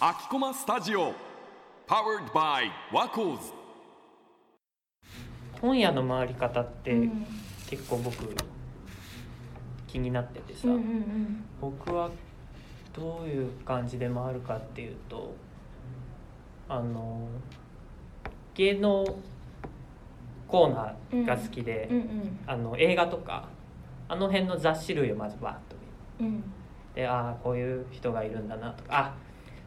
秋駒スタジオ Powered by ワコーズ本屋の回り方ってうん。結構僕気になっててさ、うんうん僕はどういう感じで回るかっていうとあの芸能コーナーが好きで、うんうん。あの映画とかあの辺の雑誌類をまずバーッと見る。うんでああこういう人がいるんだなとか。あ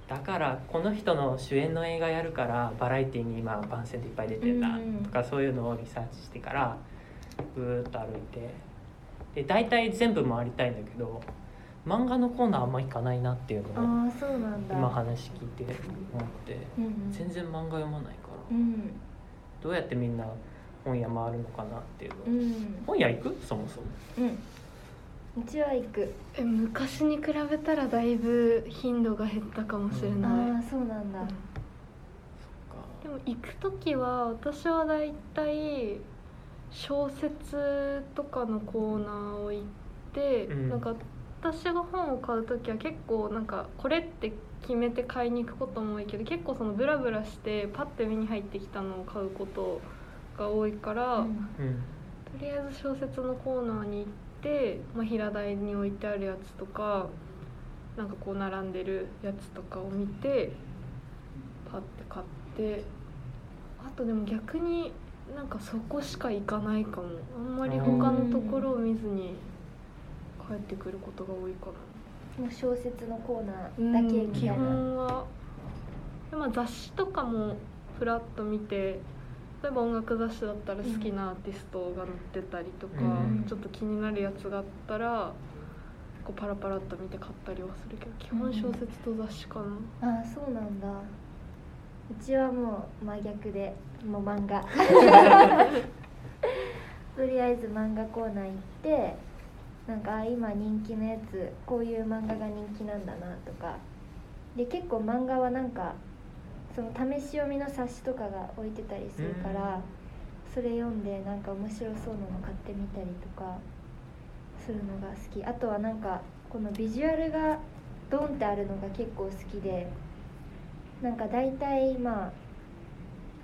だからこの人の主演の映画やるからバラエティーに今番宣でいっぱい出てんだうんとかそういうのをリサーチしてからぐーっと歩いて。で大体全部回りたいんだけど漫画のコーナーあんま行かないなっていうのを今話聞いて思って。うんうん。全然漫画読まないから。うん。どうやってみんな本屋回るのかなっていうの。うん。本屋行く？そもそも。うんうちは行く。え昔に比べたらだいぶ頻度が減ったかもしれあない、あそうなんだ。でも行く時は私はだいたい小説とかのコーナーを行って、うん。なんか私が本を買う時は結構なんかこれって決めて買いに行くことも多いけど結構そのブラブラしてパッて目に入ってきたのを買うことが多いから、うん。うん。とりあえず小説のコーナーに行って、まあ、平台に置いてあるやつとかなんかこう並んでるやつとかを見てパッて買って。あとでも逆になんかそこしか行かないかも。あんまり他のところを見ずに帰ってくることが多いかな。もう小説のコーナーだけみた基いな。本は。で、まあ、雑誌とかもふらっと見て例えば音楽雑誌だったら好きなアーティストが載ってたりとか、うん。ちょっと気になるやつがあったらこうパラパラっと見て買ったりはするけど基本小説と雑誌かな、ああそうなんだ。うちはもう真逆でもう漫画。とりあえず漫画コーナー行ってなんかあ今人気のやつこういう漫画が人気なんだなとか。で結構漫画はなんかその試し読みの冊子とかが置いてたりするから、それ読んでなんか面白そうなの買ってみたりとかするのが好き。あとはなんかこのビジュアルがドンってあるのが結構好きでなんか大体まあ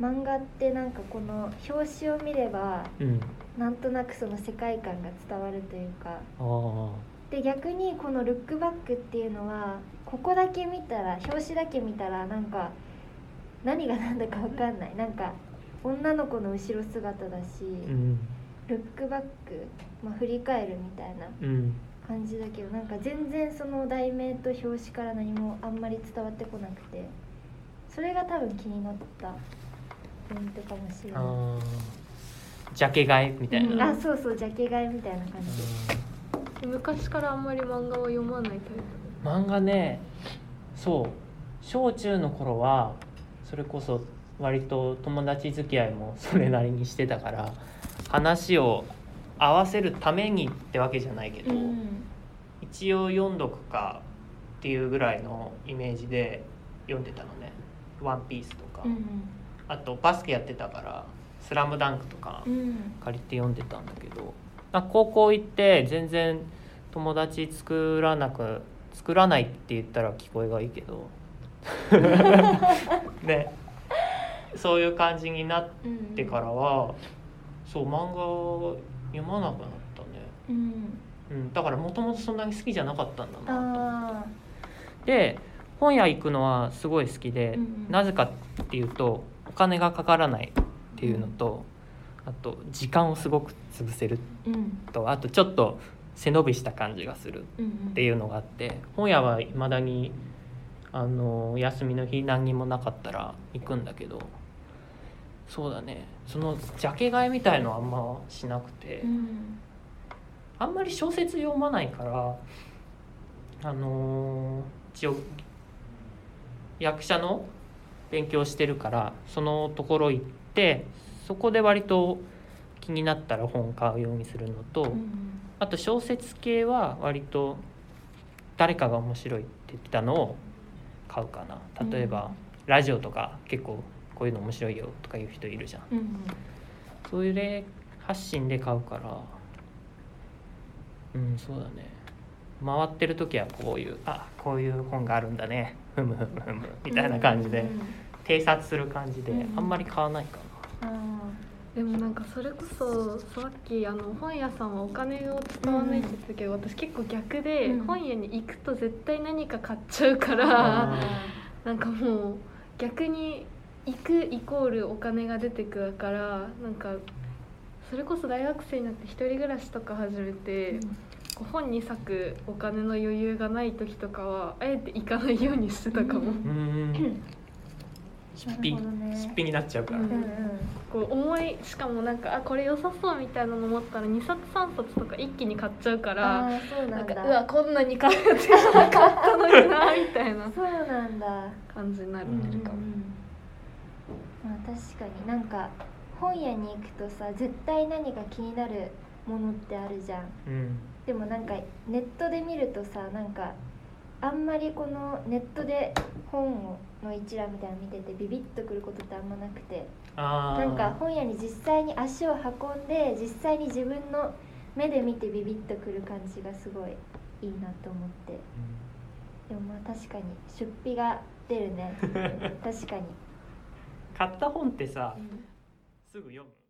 漫画ってなんかこの表紙を見ればうん。なんとなくその世界観が伝わるというか。で逆にこのルックバックっていうのはここだけ見たら表紙だけ見たらなんか何が何だか分かんない。なんか女の子の後ろ姿だし、うん。ルックバック、まあ、振り返るみたいなうん。感じだけどなんか全然その題名と表紙から何もあんまり伝わってこなくてそれが多分気になったポイントかもしれない。ジャケ買いみたいな、うん。あそうそうジャケ買いみたいな感じ。昔からあんまり漫画を読まないタイプ。漫画ねそう。小中の頃はそれこそ割と友達付き合いも それなりにしてたから話を合わせるためにってわけじゃないけど、うん。一応読んどくかっていうぐらいのイメージで読んでたのね「ワンピースとか、うんあとバスケやってたから「スラムダンクとかうん。借りて読んでたんだけどまあ高校行って全然友達作らなく作らないって言ったら聞こえがいいけど ね。そういう感じになっうんてからはそう漫画読まなくなったね、うん。うん、だからもともとそんなに好きじゃなかったんだなと。思ってあで本屋行くのはすごい好きで、うんうん。なぜかっていうとお金がかからないっていうのと、あと時間をすごく潰せるとあとちょっと背伸びした感じがするうんっていうのがあって本屋はいまだにあの休みの日何にもなかったら行くんだけどそうだね。そのジャケ買いみたいのはあんましなくて、うんあんまり小説読まないからあのー一応役者の勉強してるからそのところ行ってそこで割と気になったら本買うようにするのと、うん。あと小説系は割と誰かが面白いって言ってたのを買うかな。例えば、うんラジオとか結構こういうの面白いよとかいう人いるじゃん。うんそういう例発信で買うからうんそうだね。回ってる時はこういうあこういう本があるんだね。ふむふむふむみたいな感じでうん偵察する感じでうんあんまり買わないかあでもなんかそれこそさっきあの本屋さんはお金を使わないって言ってたけど、私結構逆で、うん。本屋に行くと絶対何か買っちゃうかーらあなんかもう逆に行くイコールお金が出てくるからなんかそれこそ大学生になって一人暮らしとか始めて、こう本に割くお金の余裕がない時とかはあえて行かないようにしてたかも。うんーうーん出費なるほどね。出費になっちゃうから。うんうんうん。こう重いしかもなんかあこれ良さそうみたいなの思ったら2冊3冊とか一気に買っちゃうからああそうななんかうわこんなに買うってなかったのになみたいな そうなんだ。感じになるうんかも。まあ確かになんか本屋に行くとさ絶対何か気になるものってあるじゃん。うん。でもなんかネットで見るとさなんかあんまりこのネットで本をの一覧みたいなの見ててビビッとくることってあんまなくてなんか本屋に実際に足を運んで実際に自分の目で見てビビッとくる感じがすごいいいなと思って。でもまあ確かに出費が出るね。確かに、買った本ってさうん。すぐ読む？